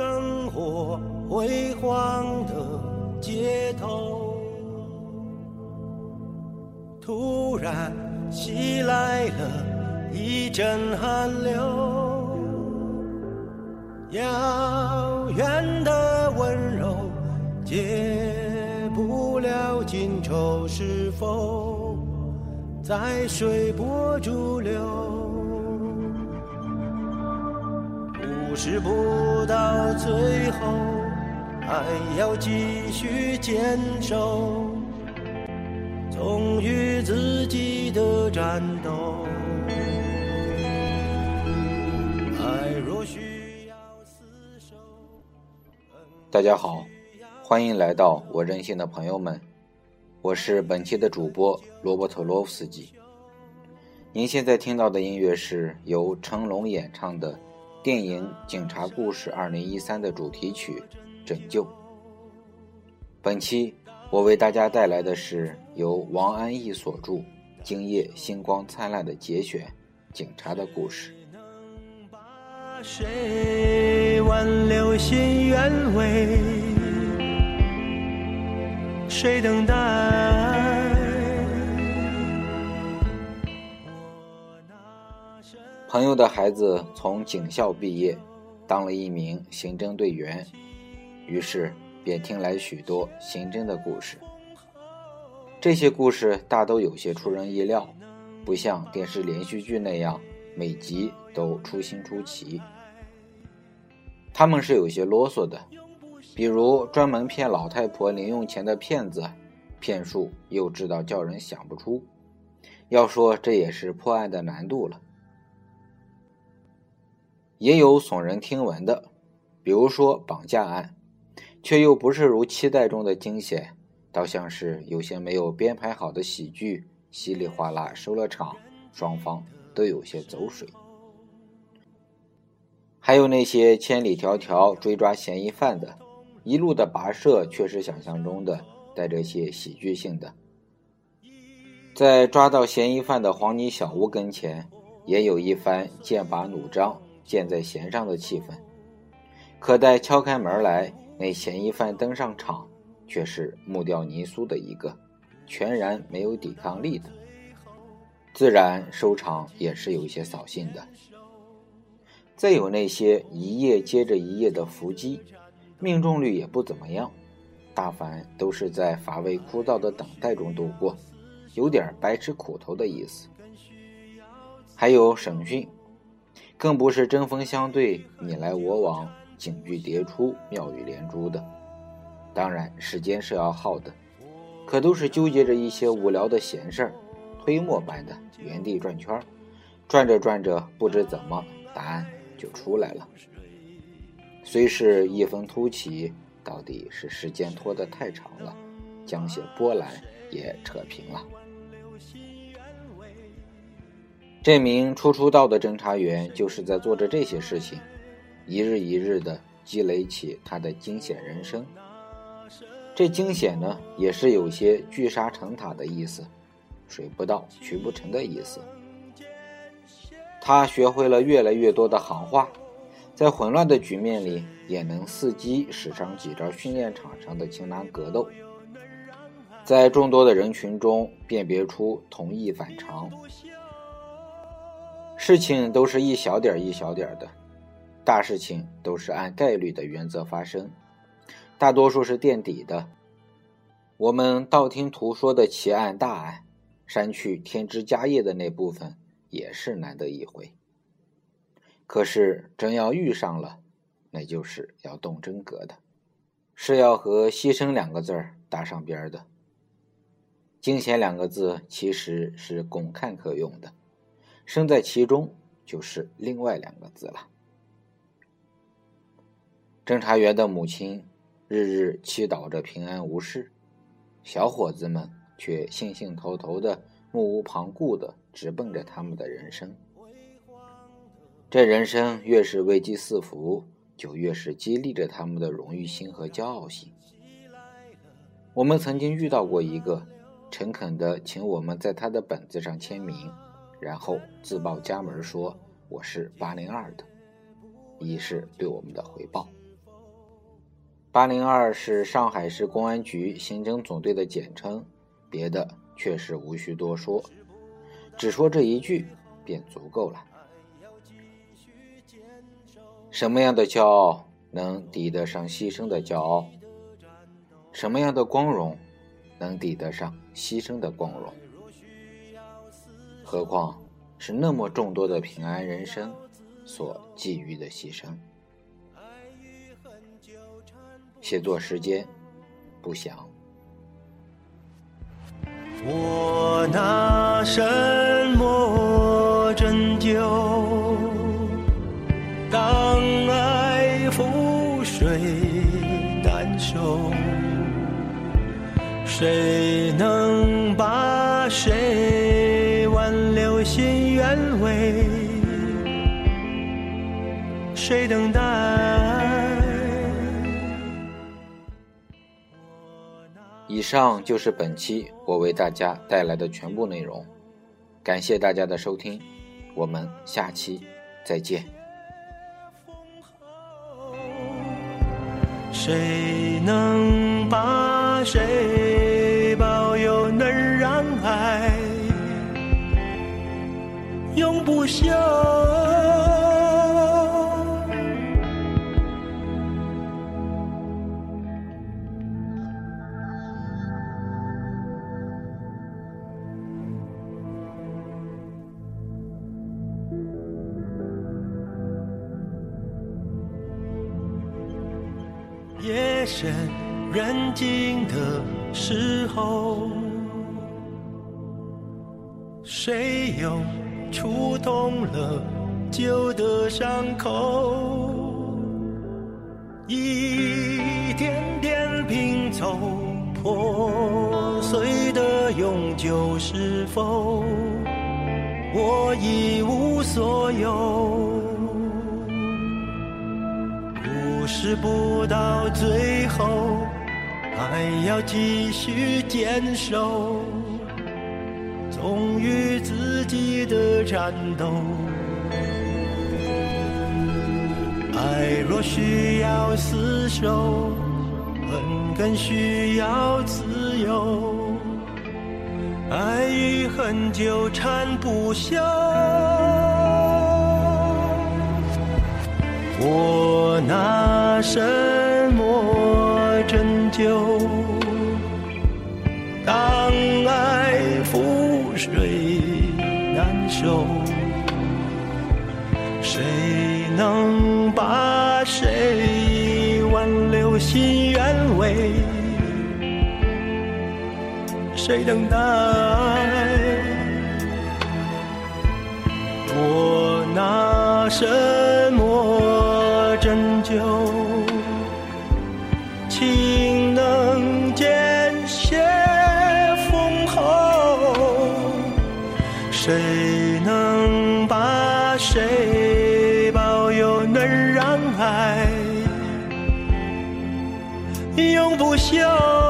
灯火辉煌的街头，突然袭来了一阵寒流，遥远的温柔解不了今愁，是否在随波逐流？不是不到最后，还要继续坚守，忠于自己的战斗。爱若需要厮守，大家好，欢迎来到我任性的朋友们，我是本期的主播罗伯特·罗夫斯基。您现在听到的音乐是由成龙演唱的。电影《警察故事2013》的主题曲《拯救》。本期我为大家带来的是由王安忆所著《今夜星光灿烂》的节选《警察的故事》。谁挽留心愿为？谁等待？朋友的孩子从警校毕业，当了一名刑侦队员，于是便听来许多刑侦的故事。这些故事大都有些出人意料，不像电视连续剧那样每集都出新出奇。他们是有些啰嗦的，比如专门骗老太婆零用钱的骗子，骗术幼稚到叫人想不出。要说这也是破案的难度了。也有耸人听闻的，比如说绑架案，却又不是如期待中的惊险，倒像是有些没有编排好的喜剧，稀里哗啦收了场，双方都有些走水。还有那些千里迢迢追抓嫌疑犯的，一路的跋涉却是想象中的带着些喜剧性的。在抓到嫌疑犯的黄泥小屋跟前，也有一番剑拔弩张。箭在弦上的气氛，可待敲开门来，那嫌疑犯登上场，却是木雕泥塑的一个，全然没有抵抗力的，自然收场也是有些扫兴的。再有那些一夜接着一夜的伏击，命中率也不怎么样，大凡都是在乏味枯燥的等待中度过，有点白吃苦头的意思。还有审讯。更不是针锋相对、你来我往、警句迭出、妙语连珠的，当然时间是要耗的，可都是纠结着一些无聊的闲事儿，推磨般的原地转圈儿，转着转着，不知怎么答案就出来了。虽是一分突起，到底是时间拖得太长了，将些波澜也扯平了。这名初出道的侦查员就是在做着这些事情，一日一日的积累起他的惊险人生。这惊险呢，也是有些聚沙成塔的意思，水不到渠不成的意思。他学会了越来越多的行话，在混乱的局面里，也能伺机使上几招训练场上的擒拿格斗，在众多的人群中辨别出同意反常。事情都是一小点一小点的，大事情都是按概率的原则发生，大多数是垫底的。我们道听途说的奇案大案，删去添枝加叶的那部分也是难得一回。可是真要遇上了，那就是要动真格的，是要和牺牲两个字儿搭上边的。惊险两个字其实是公看客用的。身在其中就是另外两个字了。侦查员的母亲日日祈祷着平安无事，小伙子们却兴兴头头的、目无旁顾的直奔着他们的人生。这人生越是危机四伏，就越是激励着他们的荣誉心和骄傲心。我们曾经遇到过一个诚恳的请我们在他的本子上签名。然后自报家门说我是八零二的，以示对我们的回报。八零二是上海市公安局刑侦总队的简称，别的确实无需多说，只说这一句便足够了。什么样的骄傲能抵得上牺牲的骄傲？什么样的光荣能抵得上牺牲的光荣？何况是那么众多的平安人生所寄予的牺牲。写作时间不详。我拿什么拯救？当爱覆水难收，谁能把谁心愿为？谁等待？以上就是本期我为大家带来的全部内容，感谢大家的收听，我们下期再见。谁能把谁不朽？夜深人静的时候，谁又触痛了旧的伤口？一点点拼凑破碎的永久，是否我一无所有？故事不到最后，还要继续坚守，忠于自己的战斗。爱若需要厮守，恨更需要自由。爱与恨纠缠不休。我拿什么拯救？当爱覆水谁能把谁挽留心愿为？谁等待？我拿什么拯救？情能见血封喉，谁让爱永不朽？